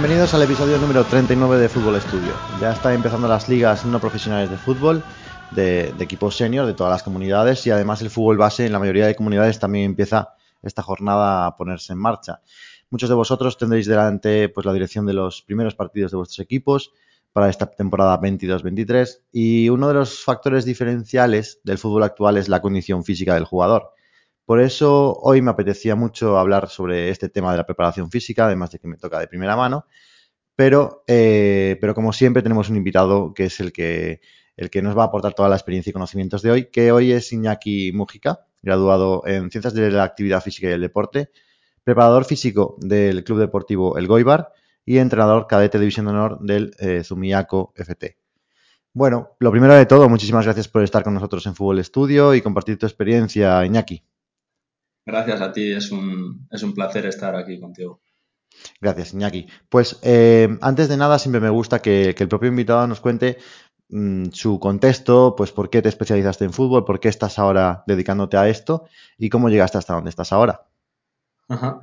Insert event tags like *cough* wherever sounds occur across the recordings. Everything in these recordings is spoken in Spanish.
Bienvenidos al episodio número 39 de Fútbol Studio. Ya están empezando las ligas no profesionales de fútbol, de, de equipos senior, de todas las comunidades y además el fútbol base en la mayoría de comunidades también empieza esta jornada a ponerse en marcha. Muchos de vosotros tendréis delante pues, la dirección de los primeros partidos de vuestros equipos para esta temporada 22-23 y uno de los factores diferenciales del fútbol actual es la condición física del jugador. Por eso hoy me apetecía mucho hablar sobre este tema de la preparación física, además de que me toca de primera mano, pero, eh, pero como siempre tenemos un invitado que es el que, el que nos va a aportar toda la experiencia y conocimientos de hoy, que hoy es Iñaki Mújica, graduado en Ciencias de la Actividad Física y el Deporte, preparador físico del Club Deportivo El Goibar y entrenador cadete de División de Honor del eh, Zumiaco FT. Bueno, lo primero de todo, muchísimas gracias por estar con nosotros en Fútbol Estudio y compartir tu experiencia, Iñaki. Gracias a ti, es un, es un placer estar aquí contigo. Gracias, Iñaki. Pues eh, antes de nada, siempre me gusta que, que el propio invitado nos cuente mmm, su contexto, pues por qué te especializaste en fútbol, por qué estás ahora dedicándote a esto y cómo llegaste hasta donde estás ahora. Ajá.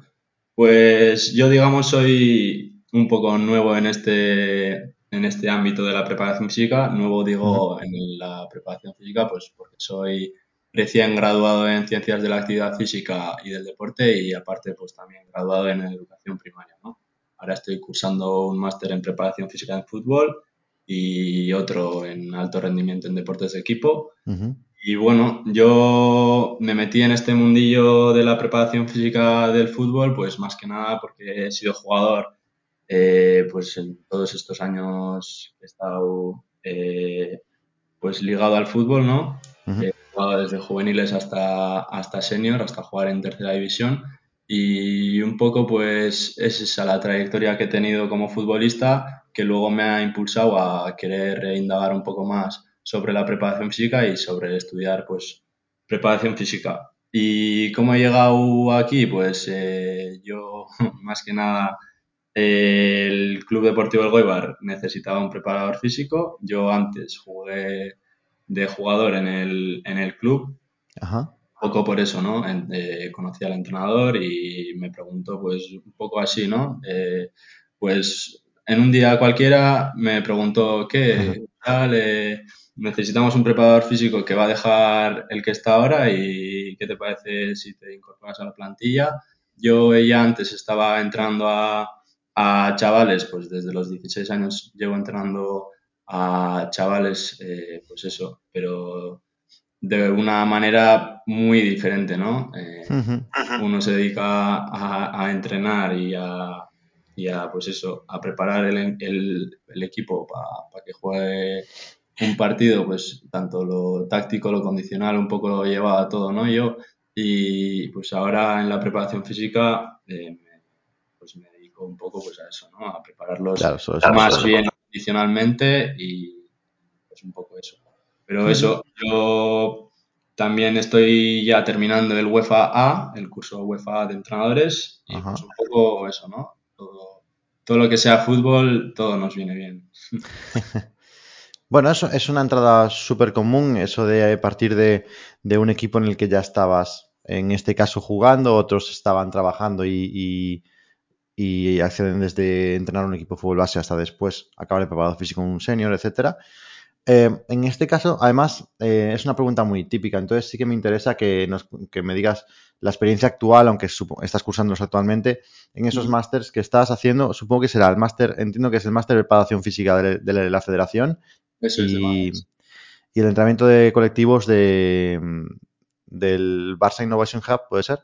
Pues yo, digamos, soy un poco nuevo en este, en este ámbito de la preparación física. Nuevo digo uh -huh. en la preparación física, pues porque soy recién graduado en Ciencias de la Actividad Física y del Deporte y aparte pues también graduado en Educación Primaria, ¿no? Ahora estoy cursando un máster en Preparación Física en Fútbol y otro en Alto Rendimiento en Deportes de Equipo. Uh -huh. Y bueno, yo me metí en este mundillo de la preparación física del fútbol, pues más que nada porque he sido jugador, eh, pues en todos estos años he estado eh, pues ligado al fútbol, ¿no? Uh -huh. He jugado desde juveniles hasta, hasta senior, hasta jugar en tercera división. Y un poco pues es esa la trayectoria que he tenido como futbolista que luego me ha impulsado a querer indagar un poco más sobre la preparación física y sobre estudiar pues preparación física. ¿Y cómo he llegado aquí? Pues eh, yo *laughs* más que nada eh, el Club Deportivo El Goibar necesitaba un preparador físico. Yo antes jugué de jugador en el, en el club. Ajá. Un poco por eso, ¿no? Eh, conocí al entrenador y me preguntó pues un poco así, ¿no? Eh, pues en un día cualquiera me preguntó, ¿qué tal? Eh, necesitamos un preparador físico que va a dejar el que está ahora y ¿qué te parece si te incorporas a la plantilla? Yo ya antes estaba entrando a, a chavales, pues desde los 16 años llevo entrenando a chavales, eh, pues eso, pero de una manera muy diferente, ¿no? Eh, uh -huh. Uno se dedica a, a entrenar y a, y a, pues eso, a preparar el, el, el equipo para pa que juegue un partido, pues tanto lo táctico, lo condicional, un poco lo llevaba todo, ¿no? Yo, y pues ahora en la preparación física, eh, pues me dedico un poco pues a eso, ¿no? A prepararlos claro, eso, eso, más eso. bien condicionalmente y pues un poco eso. Pero eso, yo también estoy ya terminando el UEFA A, el curso UEFA A de entrenadores, y pues un poco eso, ¿no? Todo, todo lo que sea fútbol, todo nos viene bien. *laughs* Bueno, eso es una entrada súper común, eso de partir de, de, un equipo en el que ya estabas, en este caso jugando, otros estaban trabajando y, y, y acceden desde entrenar un equipo de fútbol base hasta después acabar el preparado físico en un senior, etcétera. Eh, en este caso, además, eh, es una pregunta muy típica, entonces sí que me interesa que, nos, que me digas la experiencia actual, aunque estás cursándolos actualmente, en esos másters que estás haciendo, supongo que será el máster, entiendo que es el máster de preparación física de, de, de la federación, eso y, y, el entrenamiento de colectivos de, del Barça Innovation Hub, ¿puede ser?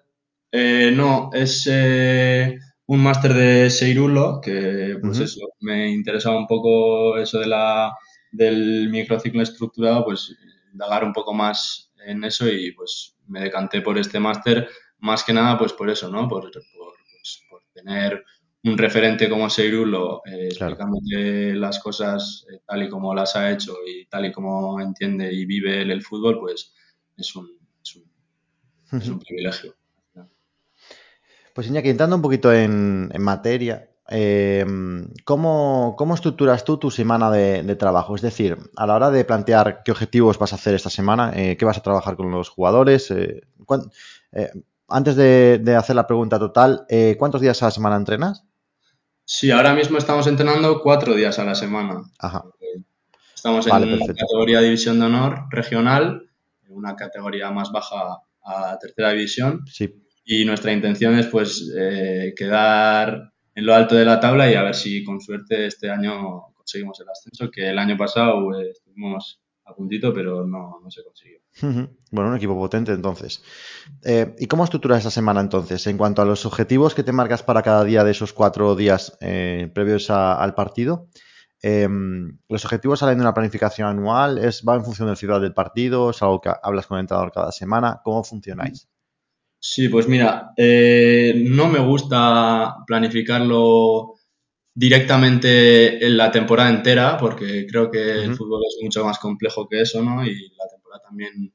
Eh, no, es eh, un máster de Seirulo, que pues uh -huh. eso, me interesaba un poco eso de la, del microciclo estructurado, pues indagar un poco más en eso y pues me decanté por este máster, más que nada pues por eso, ¿no? Por, por, pues, por tener un referente como Seirulo eh, claro. explicándote las cosas eh, tal y como las ha hecho y tal y como entiende y vive él el fútbol, pues es un, es un, es un privilegio. Pues Iñaki, entrando un poquito en, en materia, eh, ¿cómo, ¿cómo, estructuras tú tu semana de, de, trabajo? Es decir, a la hora de plantear qué objetivos vas a hacer esta semana, eh, qué vas a trabajar con los jugadores, eh, antes de, de, hacer la pregunta total, ¿cuántos días a la semana entrenas? Sí, ahora mismo estamos entrenando cuatro días a la semana. Ajá. Estamos en una categoría de división de honor regional, una categoría más baja a tercera división. Sí. Y nuestra intención es pues eh, quedar en lo alto de la tabla y a ver si con suerte este año conseguimos el ascenso, que el año pasado eh, estuvimos a puntito, pero no, no se consiguió. Bueno, un equipo potente entonces. Eh, ¿Y cómo estructuras esa semana entonces? En cuanto a los objetivos que te marcas para cada día de esos cuatro días eh, previos al partido, em, ¿los objetivos salen de una planificación anual? ¿Es, ¿Va en función del ciudad del partido? ¿Es algo que hablas con el entrenador cada semana? ¿Cómo funcionáis? Sí, pues mira, eh, no me gusta planificarlo directamente en la temporada entera, porque creo que el fútbol es mucho más complejo que eso, ¿no? Y la temporada también,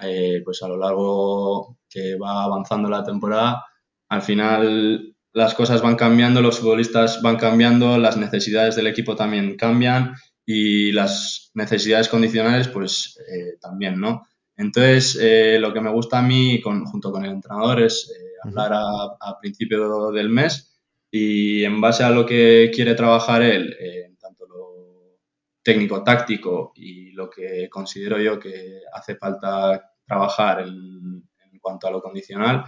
eh, pues a lo largo que va avanzando la temporada, al final las cosas van cambiando, los futbolistas van cambiando, las necesidades del equipo también cambian y las necesidades condicionales, pues eh, también, ¿no? Entonces, eh, lo que me gusta a mí, junto con el entrenador, es hablar a principio del mes y en base a lo que quiere trabajar él, eh, tanto lo técnico-táctico y lo que considero yo que hace falta trabajar en, cuanto a lo condicional,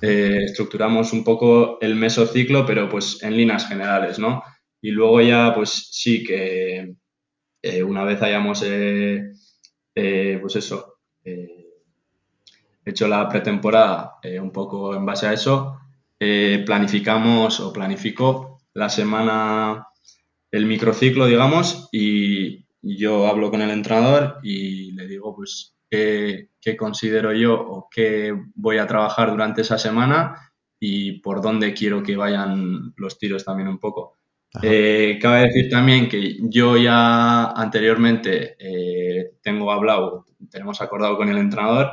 eh, estructuramos un poco el mesociclo, pero pues en líneas generales, ¿no? Y luego ya, pues sí que eh, una vez hayamos, pues eso, hecho la pretemporada un poco en base a eso, eh, planificamos o planifico la semana, el microciclo, digamos, y yo hablo con el entrenador y le digo, pues, qué, considero yo o qué voy a trabajar durante esa semana y por dónde quiero que vayan los tiros también un poco. Eh, cabe decir también que yo ya anteriormente eh, tengo hablado, tenemos acordado con el entrenador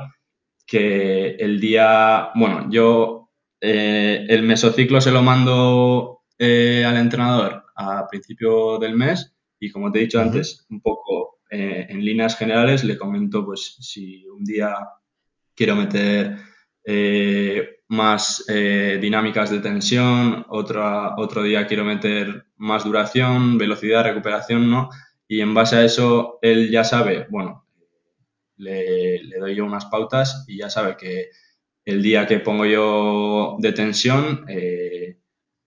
que el día, bueno, yo eh, el mesociclo se lo mando al entrenador a principio del mes y como te he dicho antes, un poco en líneas generales le comento pues si un día quiero meter más dinámicas de tensión, otro día quiero meter más duración, velocidad, recuperación, ¿no? Y en base a eso él ya sabe, bueno, le, le doy yo unas pautas y ya sabe que el día que pongo yo de tensión, eh,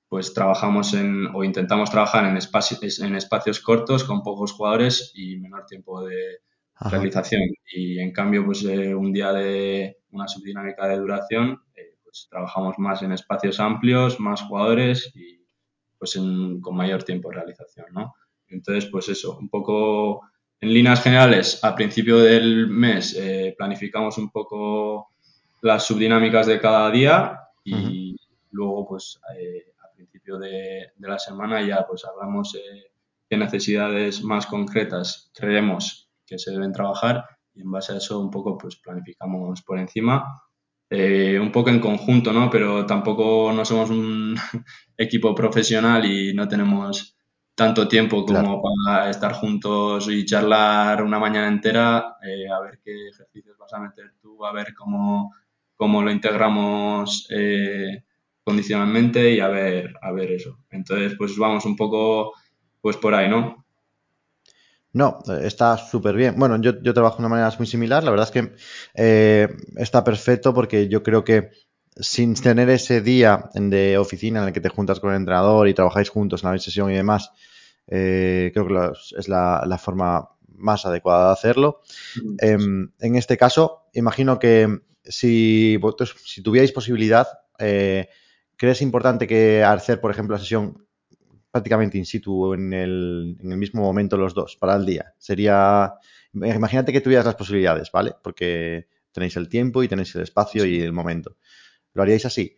pues trabajamos en, o intentamos trabajar en espacios, en espacios cortos con pocos jugadores y menor tiempo de realización. Y en cambio, pues eh, un día de una subdinámica de duración, eh, pues trabajamos más en espacios amplios, más jugadores y pues con mayor tiempo de realización, ¿no? Entonces, pues eso, un poco en líneas generales, a principio del mes planificamos un poco las subdinámicas de cada día y luego pues eh, a principio de, la semana ya pues hablamos de qué necesidades más concretas creemos que se deben trabajar y en base a eso un poco pues planificamos por encima eh, un poco en conjunto, ¿no? Pero tampoco no somos un *laughs* equipo profesional y no tenemos tanto tiempo como para estar juntos y charlar una mañana entera, eh, a ver qué ejercicios vas a meter tú, a ver cómo cómo lo integramos eh, condicionalmente y a ver, a ver eso. Entonces, pues vamos un poco pues por ahí, ¿no? No, está súper bien. Bueno, yo, trabajo de una manera muy similar. La verdad es que eh, está perfecto porque yo creo que sin tener ese día de oficina en el que te juntas con el entrenador y trabajáis juntos en la sesión y demás, eh, creo que es la, forma más adecuada de hacerlo. Em, en este caso, imagino que si vosotros, si tuvierais posibilidad, eh, ¿crees importante que hacer, por ejemplo, la sesión prácticamente in situ en el, en el mismo momento los dos para el día? Sería, imagínate que tuvieras las posibilidades, ¿vale? Porque tenéis el tiempo y tenéis el espacio y el momento. ¿Lo haríais así?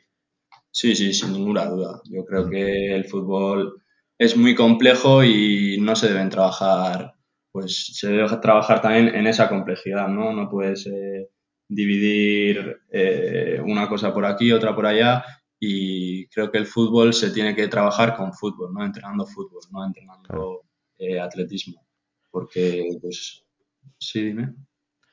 Sí, sí, sin ninguna duda. Yo creo mm. que el fútbol es muy complejo y no se deben trabajar, pues se debe trabajar también en esa complejidad, ¿no? No puedes eh, dividir eh, una cosa por aquí, otra por allá y creo que el fútbol se tiene que trabajar con fútbol, no entrenando fútbol, no entrenando eh, atletismo. Porque, pues, sí, dime.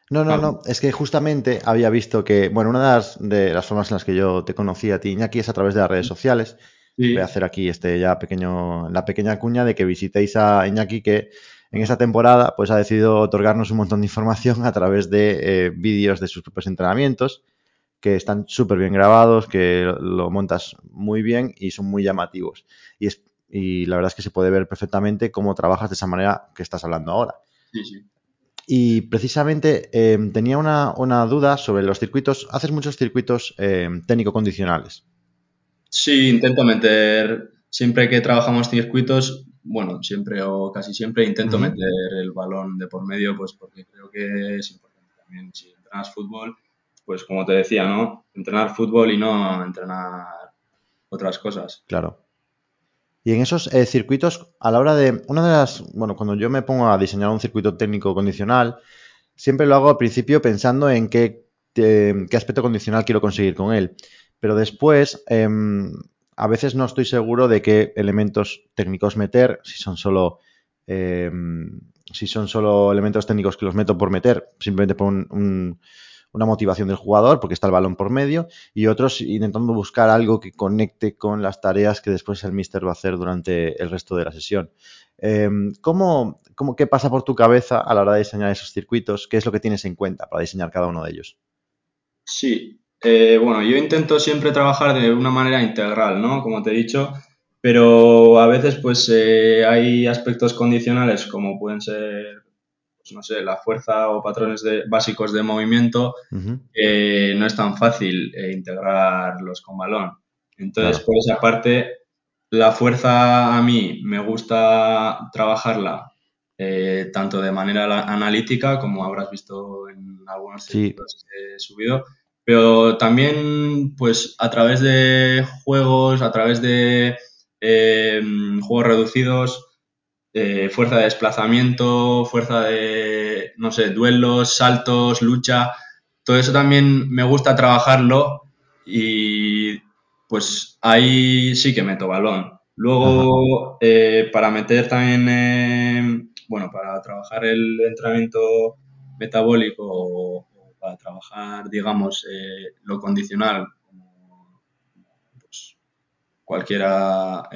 No, no, no, es que justamente había visto que, bueno, una de las, de las, formas en las que yo te conocí a ti, Iñaki, es a través de las redes sociales. voy a hacer aquí este ya pequeño, la pequeña cuña de que visitéis a Iñaki que en esta temporada pues ha decidido otorgarnos un montón de información a través de eh, vídeos de sus propios entrenamientos que están súper bien grabados, que lo montas muy bien y son muy llamativos. Y, es, y la verdad es que se puede ver perfectamente cómo trabajas de esa manera que estás hablando ahora. Sí, sí. Y precisamente eh, tenía una, una, duda sobre los circuitos. ¿Haces muchos circuitos eh, técnico-condicionales? Sí, intento meter, siempre que trabajamos circuitos, bueno, siempre o casi siempre intento uh -huh. meter el balón de por medio, pues porque creo que es importante también. Si entrenas fútbol, pues como te decía, ¿no? Entrenar fútbol y no entrenar otras cosas. Claro. Y en esos eh, circuitos, a la hora de. Una de las. Bueno, cuando yo me pongo a diseñar un circuito técnico condicional, siempre lo hago al principio pensando en qué, eh, aspecto condicional quiero conseguir con él. Pero después, eh, a veces no estoy seguro de qué elementos técnicos meter, si son solo. em, si son solo elementos técnicos que los meto por meter, simplemente por un, un una motivación del jugador porque está el balón por medio y otros intentando buscar algo que conecte con las tareas que después el mister va a hacer durante el resto de la sesión. Eh, ¿cómo, cómo, ¿Qué pasa por tu cabeza a la hora de diseñar esos circuitos? ¿Qué es lo que tienes en cuenta para diseñar cada uno de ellos? Sí, eh, bueno, yo intento siempre trabajar de una manera integral, ¿no? Como te he dicho, pero a veces pues eh, hay aspectos condicionales como pueden ser pues, no sé, la fuerza o patrones de, básicos de movimiento, uh -huh. eh, no es tan fácil eh, integrarlos con balón. Entonces, claro. por esa parte, la fuerza a mí me gusta trabajarla eh, tanto de manera analítica, como habrás visto en algunos sí. que he subido, pero también pues a través de juegos, a través de eh, juegos reducidos, eh, fuerza de desplazamiento, fuerza de, no sé, duelos, saltos, lucha. Todo eso también me gusta trabajarlo y pues ahí sí que meto balón. Luego, eh, para meter también, eh, bueno, para trabajar el entrenamiento metabólico o, o para trabajar, digamos, eh, lo condicional, pues, cualquiera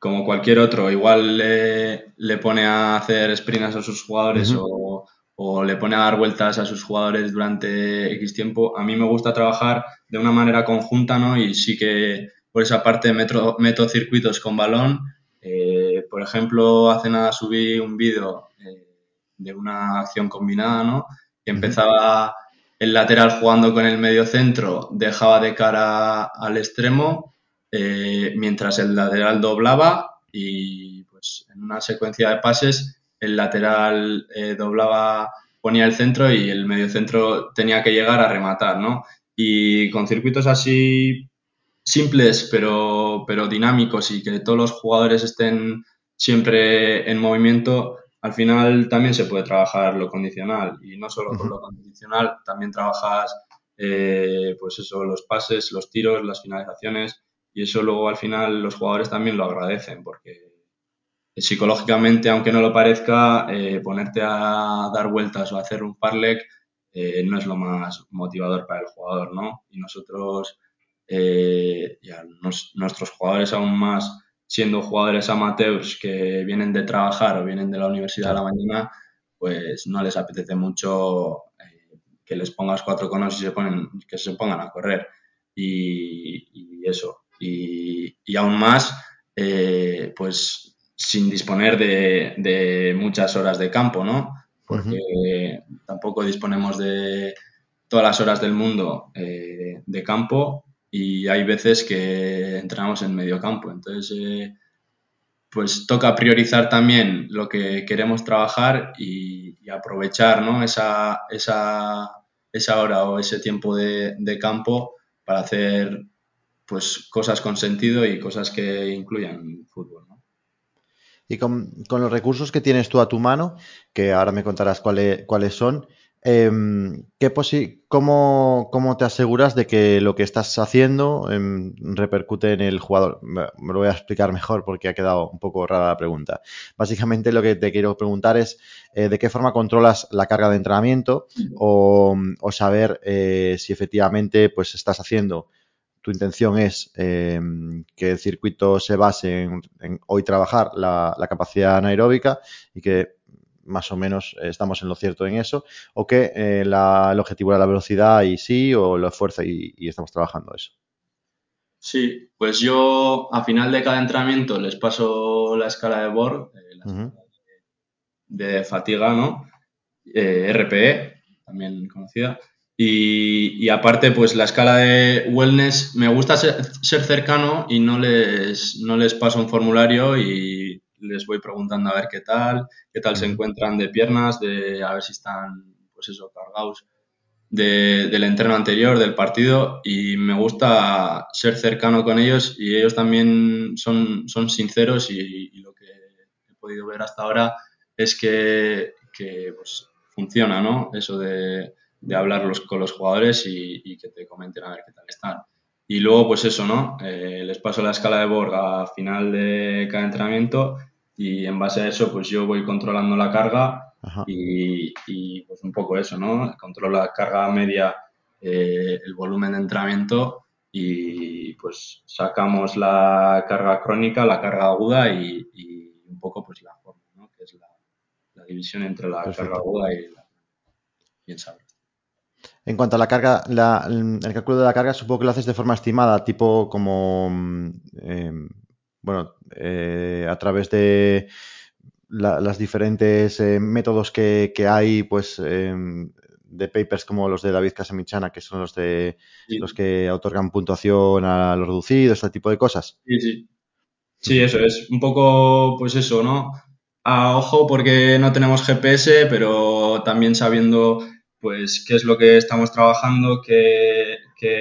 como cualquier otro, igual le, le pone a hacer sprints a sus jugadores uh -huh. o, o, le pone a dar vueltas a sus jugadores durante X tiempo. A mí me gusta trabajar de una manera conjunta, ¿no? Y sí que por esa parte meto, meto circuitos con balón. Eh, por ejemplo, hace nada subí un vídeo eh, de una acción combinada, ¿no? Que empezaba el lateral jugando con el medio centro, dejaba de cara al extremo eh, mientras el lateral doblaba y pues en una secuencia de pases el lateral eh, doblaba, ponía el centro y el medio centro tenía que llegar a rematar, ¿no? Y con circuitos así simples pero, pero dinámicos y que todos los jugadores estén siempre en movimiento, al final también se puede trabajar lo condicional y no solo con lo condicional, también trabajas eh, pues eso, los pases, los tiros, las finalizaciones y eso luego al final los jugadores también lo agradecen porque psicológicamente, aunque no lo parezca, eh, ponerte a dar vueltas o hacer un parlek eh, no es lo más motivador para el jugador, ¿no? Y nosotros, eh, ya nos, nuestros jugadores aún más, siendo jugadores amateurs que vienen de trabajar o vienen de la universidad a la mañana, pues no les apetece mucho eh, que les pongas cuatro conos y se ponen, que se pongan a correr. Y eso, y, y aún más, eh, pues sin disponer de, de, muchas horas de campo, ¿no? Porque uh -huh. tampoco disponemos de todas las horas del mundo eh, de campo y hay veces que entramos en medio campo. Entonces, eh, pues toca priorizar también lo que queremos trabajar y, y aprovechar ¿no? esa, esa, esa hora o ese tiempo de, de campo para hacer pues cosas con sentido y cosas que incluyan fútbol. ¿no? Y con, con, los recursos que tienes tú a tu mano, que ahora me contarás cuáles, cuáles son, eh, ¿qué cómo, ¿cómo, te aseguras de que lo que estás haciendo eh, repercute en el jugador? Me, me, lo voy a explicar mejor porque ha quedado un poco rara la pregunta. Básicamente lo que te quiero preguntar es eh, de qué forma controlas la carga de entrenamiento o, o saber eh, si efectivamente pues estás haciendo tu intención es em, que el circuito se base en, hoy trabajar la, capacidad anaeróbica y que más o menos estamos en lo cierto en eso, o que eh, el objetivo era la velocidad y sí, o la fuerza y, estamos trabajando eso. Sí, pues yo a final de cada entrenamiento les paso la escala de Borg, eh, de fatiga, ¿no? Eh, RPE, también conocida. Y, aparte, pues la escala de wellness, me gusta ser, cercano y no les, no les paso un formulario y les voy preguntando a ver qué tal, qué tal se encuentran de piernas, de a ver si están, pues eso, cargados del entreno anterior, del partido, y me gusta ser cercano con ellos y ellos también son, son sinceros y, lo que he podido ver hasta ahora es que, que pues, funciona, ¿no? Eso de de hablar con los jugadores y, que te comenten a ver qué tal están. Y luego, pues eso, ¿no? Eh, les paso la escala de Borg a final de cada entrenamiento y en base a eso, pues yo voy controlando la carga y, pues un poco eso, ¿no? Controlo la carga media, eh, el volumen de entrenamiento y pues sacamos la carga crónica, la carga aguda y, un poco pues la forma, ¿no? Que es la, división entre la carga aguda y la... En cuanto a la carga, el cálculo de la carga, supongo que lo haces de forma estimada, tipo como, mm, em, bueno, eh, a través de las diferentes eh, métodos que, hay, pues, em, de papers como los de David Casamichana, que son los de los que otorgan puntuación a los reducidos, este tipo de cosas. Sí, sí. Sí, eso es. Un poco, pues eso, ¿no? A ojo porque no tenemos GPS, pero también sabiendo pues qué es lo que estamos trabajando, qué,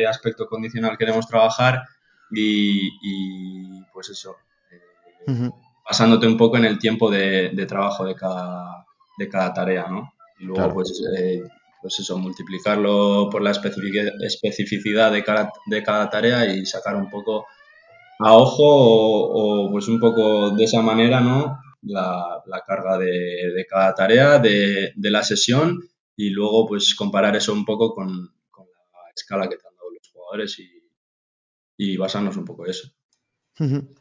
aspecto condicional queremos trabajar y, pues eso, eh, basándote un poco en el tiempo de, trabajo de cada, de cada tarea, ¿no? Y luego pues, eh, pues eso, multiplicarlo por la especificidad de cada, de cada tarea y sacar un poco a ojo o, pues un poco de esa manera, ¿no? La, carga de, cada tarea, de, de la sesión y luego pues comparar eso un poco con, la escala que te han dado los jugadores y, y basarnos un poco en eso.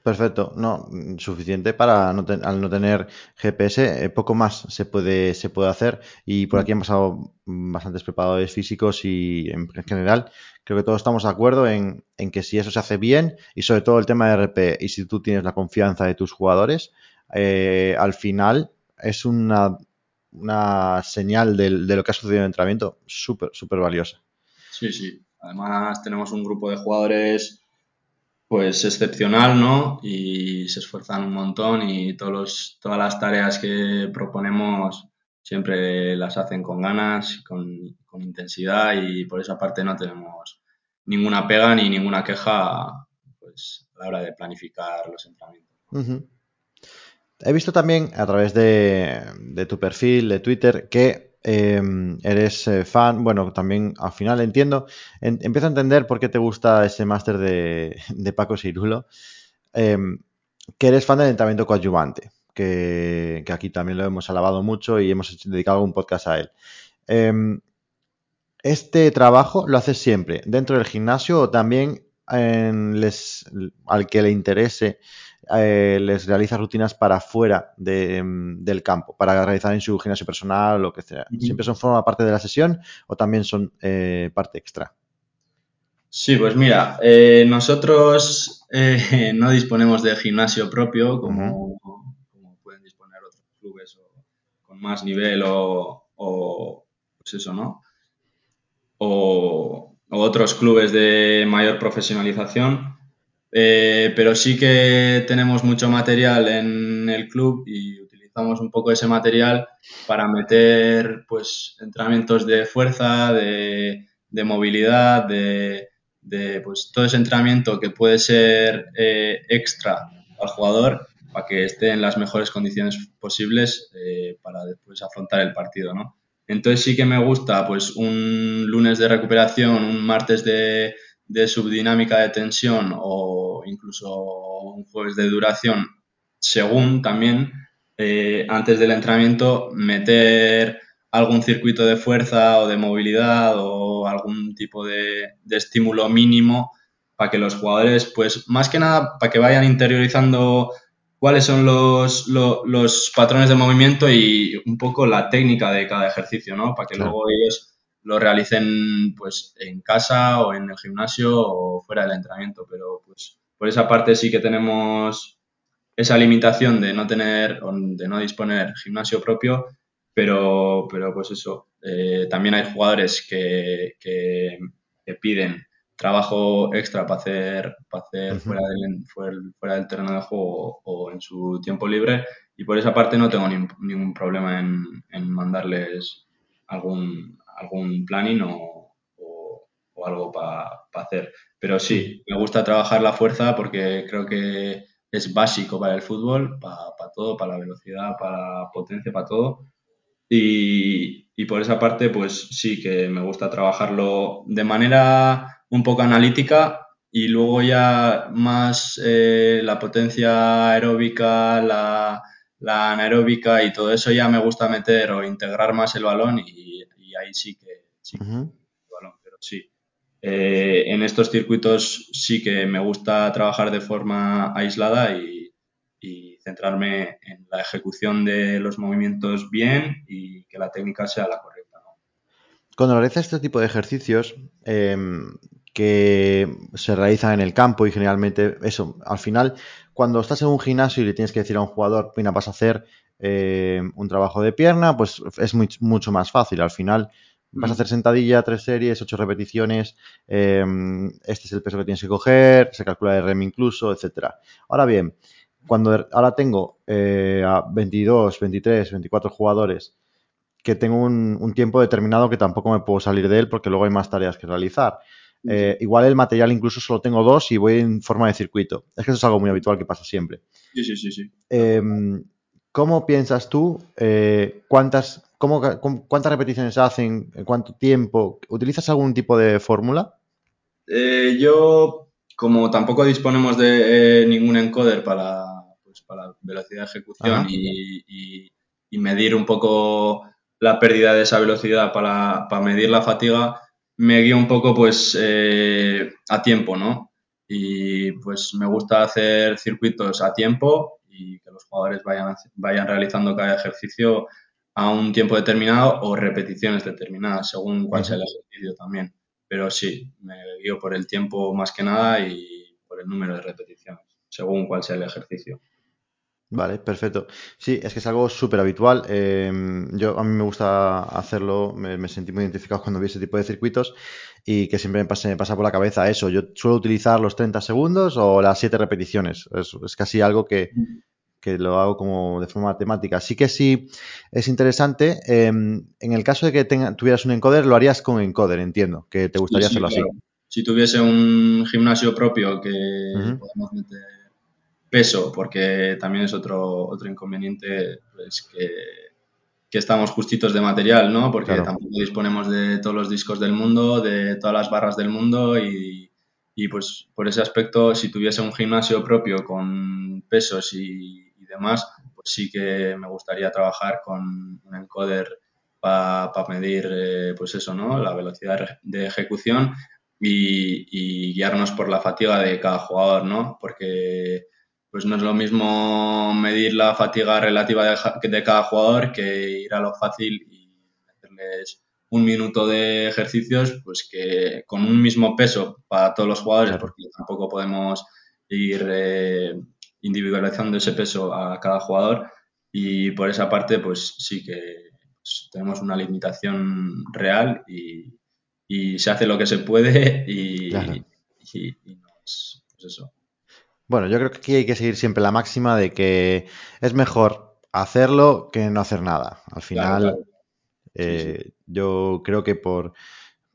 Perfecto, no, suficiente para no al no tener GPS, eh, poco más se puede, se puede hacer. Y por aquí han pasado bastantes preparadores físicos y en, general creo que todos estamos de acuerdo en, que si eso se hace bien y sobre todo el tema de RP y si tú tienes la confianza de tus jugadores, eh, al final es una una señal de, lo que ha sucedido en el entrenamiento súper, súper valiosa. Sí, sí. Además tenemos un grupo de jugadores pues excepcional, ¿no? Y se esfuerzan un montón y todos todas las tareas que proponemos siempre las hacen con ganas, con, con, intensidad y por esa parte no tenemos ninguna pega ni ninguna queja pues, a la hora de planificar los entrenamientos. He visto también a través de, tu perfil de Twitter que em, eres eh, fan, bueno, también al final entiendo, empiezo a entender por qué te gusta ese máster de, Paco Cirulo, em, que eres fan del entrenamiento coadyuvante, que, aquí también lo hemos alabado mucho y hemos dedicado un podcast a él. Em, ¿Este trabajo lo haces siempre dentro del gimnasio o también les, al que le interese eh, les realiza rutinas para fuera mm, del campo, para realizar en su gimnasio personal o lo que sea. ¿Siempre son forma parte de la sesión o también son eh, parte extra? Sí, pues mira, eh, nosotros *laughs* no disponemos de gimnasio propio como, pueden disponer otros clubes con más nivel o, pues eso, ¿no? o otros clubes de mayor profesionalización. Eh, pero sí que tenemos mucho material en el club y utilizamos un poco ese material para meter pues entrenamientos de fuerza, de, movilidad, de, pues todo ese entrenamiento que puede ser eh, extra al jugador para que esté en las mejores condiciones posibles eh, para después afrontar el partido, ¿no? Entonces sí que me gusta pues un lunes de recuperación, un martes de, de subdinámica de tensión o incluso un jueves de duración, según también eh, antes del entrenamiento meter algún circuito de fuerza o de movilidad o algún tipo de, estímulo mínimo para que los jugadores, pues más que nada, para que vayan interiorizando cuáles son los, los, patrones de movimiento y un poco la técnica de cada ejercicio, ¿no? Para que luego ellos lo realicen pues en casa o en el gimnasio o fuera del entrenamiento. Pero pues por esa parte sí que tenemos esa limitación de no tener, de no disponer gimnasio propio, pero, pero pues eso, eh, también hay jugadores que, que, piden trabajo extra para hacer, para hacer fuera, del, fuera, del terreno de juego o, en su tiempo libre y por esa parte no tengo ningún problema en, en mandarles algún, algún planning o, o, algo para hacer. Pero sí, me gusta trabajar la fuerza porque creo que es básico para el fútbol, para, todo, para la velocidad, para la potencia, para todo. Y, y, por esa parte, pues sí que me gusta trabajarlo de manera un poco analítica y luego ya más eh, la potencia aeróbica, la, la, anaeróbica y todo eso ya me gusta meter o integrar más el balón y, ahí sí que sí, balón, pero sí. Eh, en estos circuitos sí que me gusta trabajar de forma aislada y, centrarme en la ejecución de los movimientos bien y que la técnica sea la correcta. Cuando realizas este tipo de ejercicios em, que se realizan en el campo y generalmente eso, al final, cuando estás en un gimnasio y le tienes que decir a un jugador, mira, vas a hacer eh, un trabajo de pierna, pues es mucho más fácil. Al final vas a hacer sentadilla, tres series, ocho repeticiones, em, este es el peso que tienes que coger, se calcula el REM incluso, etcétera. Ahora bien, cuando ahora tengo eh, a 22, 23, 24 jugadores que tengo un, tiempo determinado que tampoco me puedo salir de él porque luego hay más tareas que realizar. Eh, igual el material incluso solo tengo dos y voy en forma de circuito. Es que eso es algo muy habitual que pasa siempre. Sí, sí, sí, sí. Em, ¿Cómo piensas tú? Eh, ¿cuántas, cómo, ¿Cuántas repeticiones hacen? ¿Cuánto tiempo? ¿Utilizas algún tipo de fórmula? Eh, yo, como tampoco disponemos de ningún encoder para, pues, para velocidad de ejecución y, medir un poco la pérdida de esa velocidad para, para medir la fatiga, me guío un poco pues eh, a tiempo, ¿no? Y pues me gusta hacer circuitos a tiempo y que los jugadores vayan, vayan realizando cada ejercicio a un tiempo determinado o repeticiones determinadas, según cuál sea el ejercicio también. Pero sí, me guío por el tiempo más que nada y por el número de repeticiones, según cuál sea el ejercicio. Vale, perfecto. Sí, es que es algo súper habitual. Em, yo a mí me gusta hacerlo, me, sentí muy identificado cuando vi ese tipo de circuitos y que siempre me pasa, me pasa por la cabeza eso. Yo suelo utilizar los 30 segundos o las 7 repeticiones. Es, es casi algo que, lo hago como de forma matemática. Así que sí es interesante. Em, en el caso de que tuvieras un encoder, lo harías con encoder, entiendo, que te gustaría hacerlo así. Si tuviese un gimnasio propio que podemos meter peso, porque también es otro, otro inconveniente pues, que, que, estamos justitos de material, ¿no? Porque tampoco disponemos de todos los discos del mundo, de todas las barras del mundo y, y pues por ese aspecto, si tuviese un gimnasio propio con pesos y, demás, pues sí que me gustaría trabajar con un encoder para medir, eh, pues eso, ¿no? La velocidad de ejecución y, y, guiarnos por la fatiga de cada jugador, ¿no? Porque pues no es lo mismo medir la fatiga relativa de, cada jugador que ir a lo fácil y hacerles un minuto de ejercicios, pues que con un mismo peso para todos los jugadores, porque tampoco podemos ir eh, individualizando ese peso a cada jugador y por esa parte, pues sí que pues, tenemos una limitación real y, se hace lo que se puede y, pues eso. Bueno, yo creo que aquí hay que seguir siempre la máxima de que es mejor hacerlo que no hacer nada. Al final, eh, yo creo que por,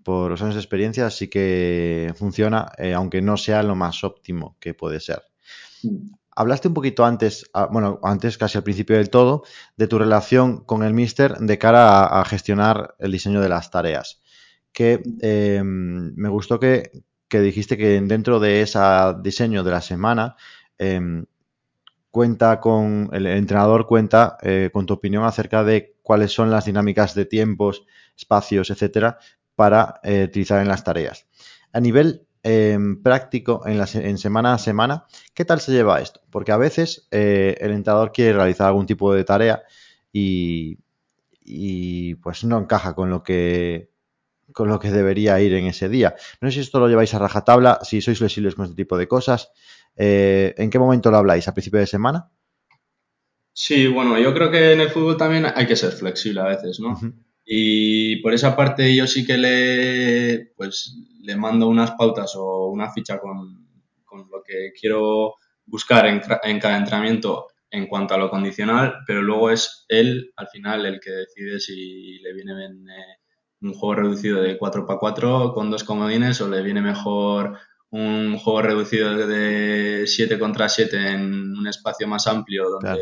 los años de experiencia sí que funciona, eh, aunque no sea lo más óptimo que puede ser. Mm. Hablaste un poquito antes, ah, bueno, antes casi al principio del todo, de tu relación con el Mister de cara a, gestionar el diseño de las tareas. Que eh, me gustó que, que dijiste que dentro de ese diseño de la semana em, cuenta con el entrenador cuenta eh, con tu opinión acerca de cuáles son las dinámicas de tiempos, espacios, etcétera, para eh, utilizar en las tareas. A nivel práctico en, la, en, semana a semana, ¿qué tal se lleva esto? Porque a veces eh, el entrenador quiere realizar algún tipo de tarea y, y, pues no encaja con lo que con lo que debería ir en ese día. No sé si esto lo lleváis a rajatabla, si sois flexibles con este tipo de cosas. Eh, ¿En qué momento lo habláis? ¿A principio de semana? Sí, bueno, yo creo que en el fútbol también hay que ser flexible a veces, ¿no? Y por esa parte yo sí que le, pues, le mando unas pautas o una ficha con, con lo que quiero buscar en, en, cada entrenamiento en cuanto a lo condicional, pero luego es él al final el que decide si le viene bien eh, un juego reducido de 4x4 con dos comodines o le viene mejor un juego reducido de 7 contra 7 en un espacio más amplio donde claro.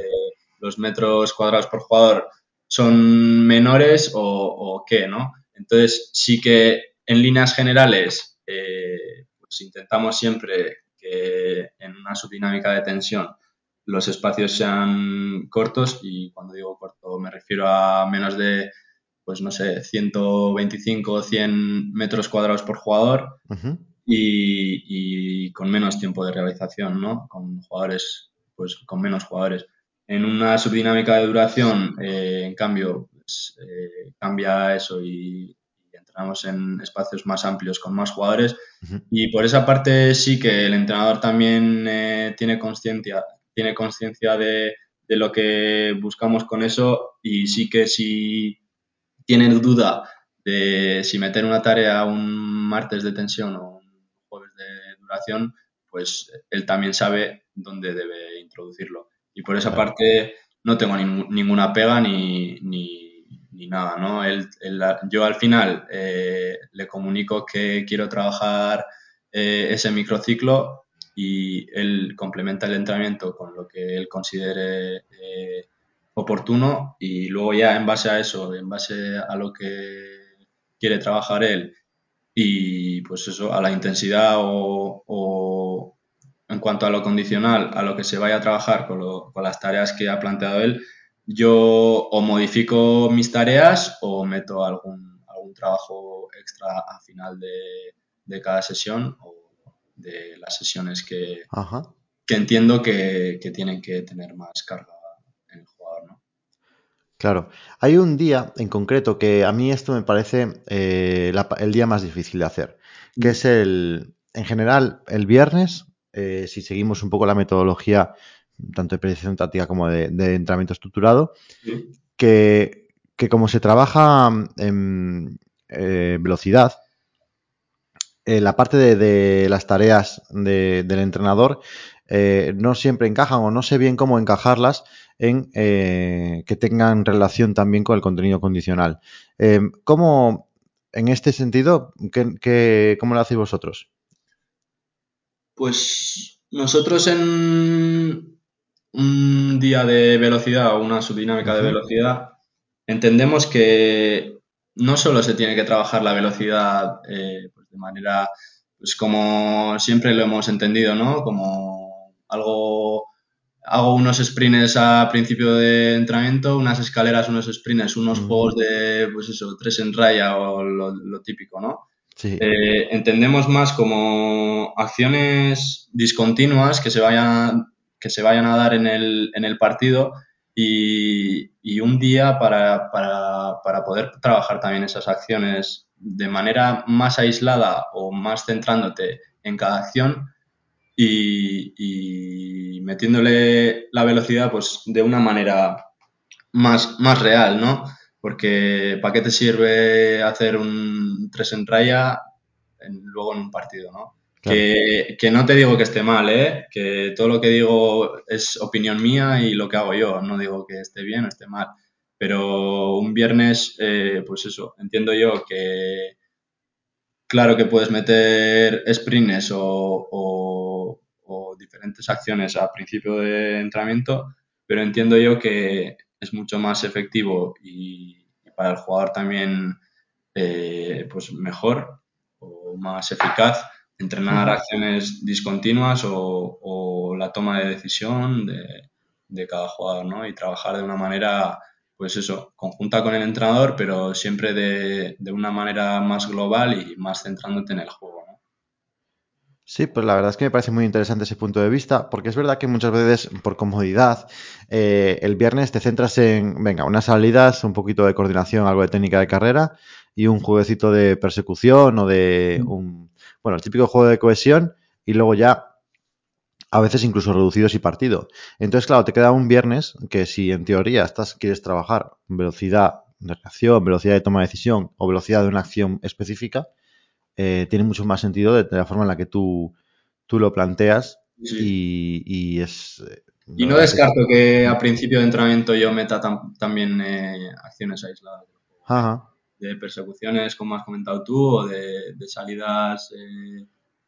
los metros cuadrados por jugador son menores o, o, qué, ¿no? Entonces sí que en líneas generales eh, pues intentamos siempre que en una subdinámica de tensión los espacios sean cortos y cuando digo corto me refiero a menos de pues no sé, 125 o 100 metros cuadrados por jugador uh -huh. y, y, con menos tiempo de realización, ¿no? Con jugadores, pues con menos jugadores. En una subdinámica de duración, eh, en cambio, pues, eh, cambia eso y, y, entrenamos en espacios más amplios con más jugadores. Uh -huh. Y por esa parte sí que el entrenador también eh, tiene conciencia tiene de, de lo que buscamos con eso y sí que si tienen duda de si meter una tarea un martes de tensión o un jueves de duración, pues él también sabe dónde debe introducirlo. Y por esa parte no tengo ni, ninguna pega ni, ni, ni, nada, ¿no? Él, yo al final eh, le comunico que quiero trabajar eh, ese microciclo y él complementa el entrenamiento con lo que él considere eh, oportuno y luego ya en base a eso, en base a lo que quiere trabajar él y pues eso, a la intensidad o, o en cuanto a lo condicional, a lo que se vaya a trabajar con, lo, con las tareas que ha planteado él, yo o modifico mis tareas o meto algún, algún trabajo extra a final de, de cada sesión o de las sesiones que, Ajá. que entiendo que, que, tienen que tener más carga en el jugador. ¿no? Claro, hay un día en concreto que a mí esto me parece eh, la, el día más difícil de hacer, que mm. es el, en general, el viernes, eh, si seguimos un poco la metodología tanto de predicción táctica como de, de entrenamiento estructurado, Sí. que, que, como se trabaja en eh, velocidad, eh, la parte de, de las tareas de, del entrenador eh, no siempre encajan o no sé bien cómo encajarlas en que tengan relación también con el contenido condicional. Eh, ¿Cómo, en este sentido, ¿qué, qué, cómo lo hacéis vosotros? Pues nosotros en un día de velocidad o una subdinámica de velocidad entendemos que no solo se tiene que trabajar la velocidad eh, pues de manera, pues como siempre lo hemos entendido, ¿no? Como algo, hago unos sprints a principio de entrenamiento, unas escaleras, unos sprints, unos uh -huh. juegos de, pues eso, tres en raya o lo, lo típico, ¿no? Sí. Eh, entendemos más como acciones discontinuas que se vayan, que se vayan a dar en el, en el partido y, y un día para, para, para, poder trabajar también esas acciones de manera más aislada o más centrándote en cada acción y, y metiéndole la velocidad pues de una manera más, más real, ¿no? Porque ¿para qué te sirve hacer un 3 en raya luego en un partido, ¿no? Que, no te digo que esté mal, ¿eh? Que todo lo que digo es opinión mía y lo que hago yo. No digo que esté bien o esté mal. Pero un viernes, eh, pues eso, entiendo yo que claro que puedes meter sprints o, diferentes acciones a principio de entrenamiento, pero entiendo yo que es mucho más efectivo y, y para el jugador también eh, pues mejor o más eficaz entrenar uh -huh. acciones discontinuas o, o, la toma de decisión de, de, cada jugador, ¿no? Y trabajar de una manera, pues eso, conjunta con el entrenador, pero siempre de, de una manera más global y más centrándote en el juego, ¿no? Sí, pues la verdad es que me parece muy interesante ese punto de vista, porque es verdad que muchas veces, por comodidad, eh, el viernes te centras en, venga, unas salidas, un poquito de coordinación, algo de técnica de carrera y un jueguecito de persecución o de un, bueno, el típico juego de cohesión y luego ya a veces incluso reducidos y partido. Entonces, claro, te queda un viernes que si en teoría estás, quieres trabajar velocidad de reacción, velocidad de toma de decisión o velocidad de una acción específica, eh, tiene mucho más sentido de, la forma en la que tú, tú lo planteas y, es... Eh, y no descarto que a principio de entrenamiento yo meta también eh, acciones aisladas. De persecuciones, como has comentado tú, o de, salidas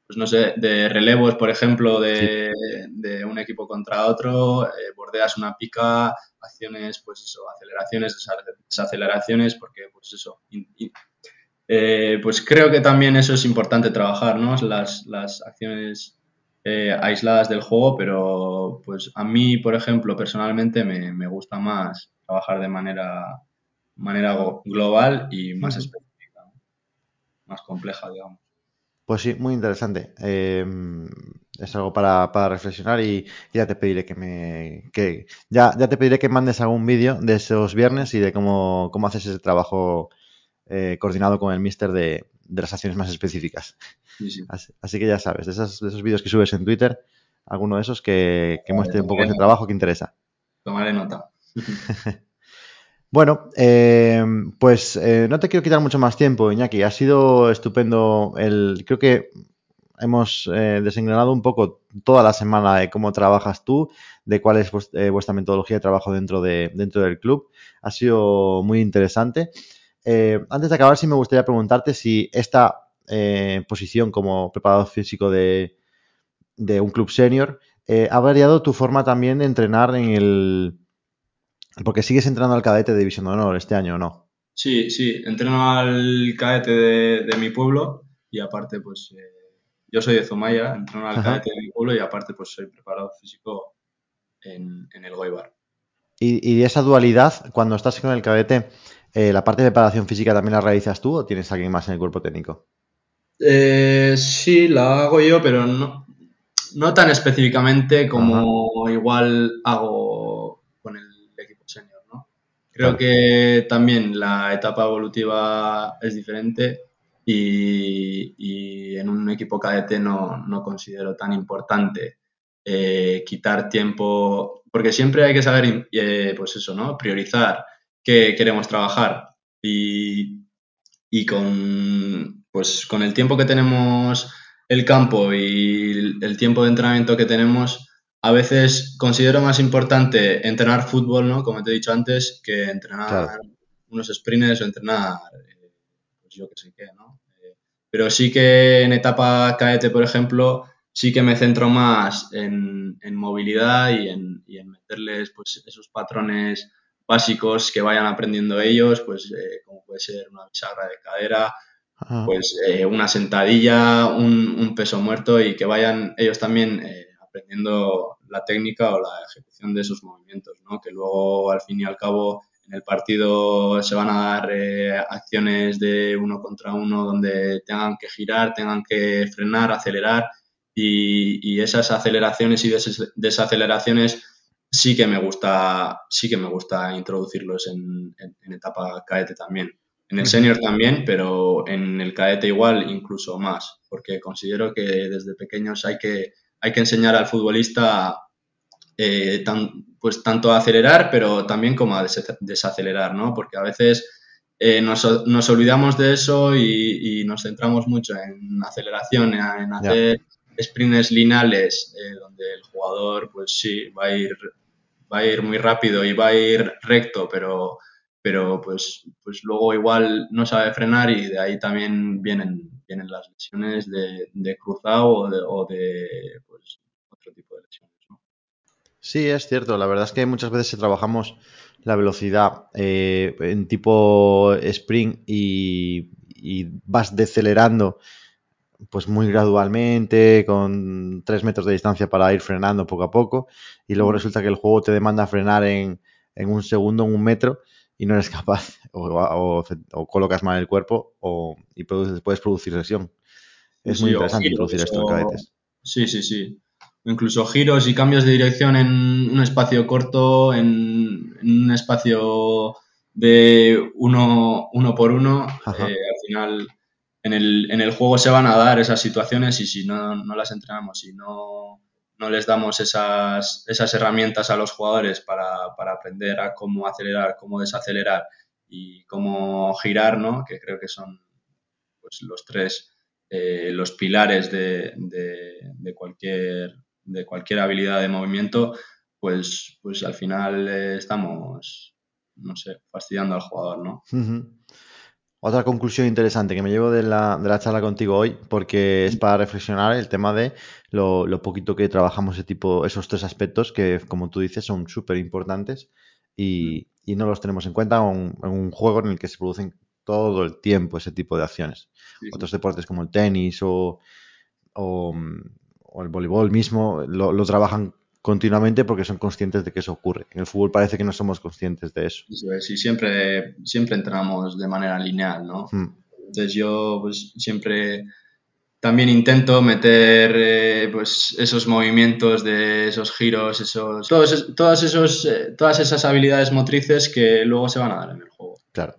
pues no sé, de relevos, por ejemplo, de, un equipo contra otro, eh, bordeas una pica, acciones, pues eso, aceleraciones, desaceleraciones, porque pues eso, eh, pues creo que también eso es importante trabajar, ¿no? Las, las acciones eh, aisladas del juego, pero pues a mí, por ejemplo, personalmente me, gusta más trabajar de manera, manera global y más específica, más compleja, digamos. Pues sí, muy interesante. Em, es algo para, reflexionar y, ya te pediré que me. Que, ya, ya te pediré que mandes algún vídeo de esos viernes y de cómo, cómo haces ese trabajo eh, coordinado con el mister de, las acciones más específicas. Así, que ya sabes, de esos, de esos vídeos que subes en Twitter, alguno de esos que, que muestre un poco ese trabajo que interesa. Tomaré nota. *laughs* Bueno, eh, pues eh, no te quiero quitar mucho más tiempo, Iñaki. Ha sido estupendo. El, creo que hemos eh, un poco toda la semana de cómo trabajas tú, de cuál es vuestra metodología de trabajo dentro, de, dentro del club. Ha sido muy interesante. antes de acabar, sí me gustaría preguntarte si esta posición como preparador físico de un club senior ha variado tu forma también de entrenar en el porque sigues entrenando al cadete de División de Honor este año, ¿o no? Sí, sí, entreno al cadete de, mi pueblo y aparte, pues, eh, yo soy de Zumaya, entreno al cadete de mi pueblo y aparte, pues, soy preparado físico en, el Goibar. ¿Y, ¿Y, esa dualidad, cuando estás con el cadete, eh, la parte de preparación física también la realizas tú o tienes alguien más en el cuerpo técnico? Eh, sí, la hago yo, pero no, no tan específicamente como igual hago Creo que también la etapa evolutiva es diferente y, en un equipo cadete no, no considero tan importante eh, quitar tiempo, porque siempre hay que saber, eh, pues eso, ¿no? Priorizar qué queremos trabajar y, y con, pues con el tiempo que tenemos el campo y el tiempo de entrenamiento que tenemos, a veces considero más importante entrenar fútbol, ¿no? Como te he dicho antes, que entrenar unos sprints o entrenar, eh, pues yo qué sé qué, ¿no? Eh, pero sí que en etapa cadete, por ejemplo, sí que me centro más en, movilidad y en, meterles pues, esos patrones básicos que vayan aprendiendo ellos, pues eh, como puede ser una bisagra de cadera, pues una sentadilla, un, peso muerto y que vayan ellos también aprendiendo la técnica o la ejecución de esos movimientos, ¿no? Que luego, al fin y al cabo, en el partido se van a dar eh, acciones de uno contra uno donde tengan que girar, tengan que frenar, acelerar y, esas aceleraciones y desaceleraciones sí que me gusta, sí que me gusta introducirlos en, en etapa cadete también. En el senior también, pero en el cadete igual, incluso más, porque considero que desde pequeños hay que hay que enseñar al futbolista eh, pues tanto a acelerar, pero también como a desacelerar, ¿no? Porque a veces eh, nos, olvidamos de eso y, nos centramos mucho en aceleración, en hacer sprints lineales, eh, donde el jugador, pues sí, va a ir va a ir muy rápido y va a ir recto, pero, pero pues, pues luego igual no sabe frenar y de ahí también vienen tienen las lesiones de, cruzado o de, tipo de. Sí, es cierto. La verdad es que muchas veces trabajamos la velocidad eh, en tipo sprint y, vas decelerando pues muy gradualmente, con tres metros de distancia para ir frenando poco a poco, y luego mm. resulta que el juego te demanda frenar en, en un segundo, en un metro, y no eres *laughs* capaz o, colocas mal el cuerpo o, y puedes producir lesión. Es muy interesante introducir esto en cadetes. Sí, sí, sí. Incluso giros y cambios de dirección en un espacio corto, en, un espacio de uno, uno por uno. Eh, al final, en el, en el, juego se van a dar esas situaciones y si no, no las entrenamos, si no, no les damos esas, esas herramientas a los jugadores para, para aprender a cómo acelerar, cómo desacelerar y cómo girar, ¿no? que creo que son pues, los tres eh, los pilares de, de, cualquier, de cualquier habilidad de movimiento, pues, pues al final eh, estamos, no sé, fastidiando al jugador, ¿no? Otra conclusión interesante que me llevo de la, de la, charla contigo hoy, porque es para reflexionar el tema de lo, poquito que trabajamos ese tipo, esos tres aspectos que, como tú dices, son súper importantes y, y, no los tenemos en cuenta en un, juego en el que se producen todo el tiempo ese tipo de acciones. Otros deportes como el tenis o, o, el voleibol mismo lo, trabajan continuamente porque son conscientes de que eso ocurre. En el fútbol parece que no somos conscientes de eso. Sí, siempre, siempre entramos de manera lineal, ¿no? Hmm. Entonces yo pues siempre también intento meter eh, pues esos movimientos de esos giros, esos todos, todas esos eh, todas esas habilidades motrices que luego se van a dar en el juego. Claro.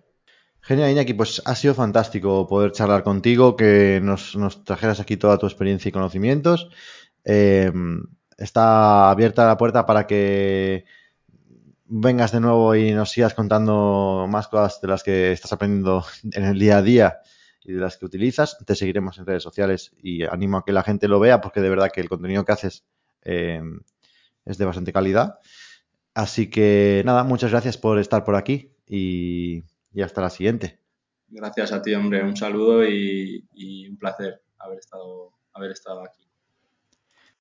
Genial, Iñaki, pues ha sido fantástico poder charlar contigo, que nos, trajeras aquí toda tu experiencia y conocimientos. Eh, está abierta la puerta para que vengas de nuevo y nos sigas contando más cosas de las que estás aprendiendo en el día a día y de las que utilizas. Te seguiremos en redes sociales y animo a que la gente lo vea porque de verdad que el contenido que haces eh, es de bastante calidad. Así que nada, muchas gracias por estar por aquí y y hasta la siguiente. Gracias a ti, hombre. Un saludo y, un placer haber estado, haber estado aquí.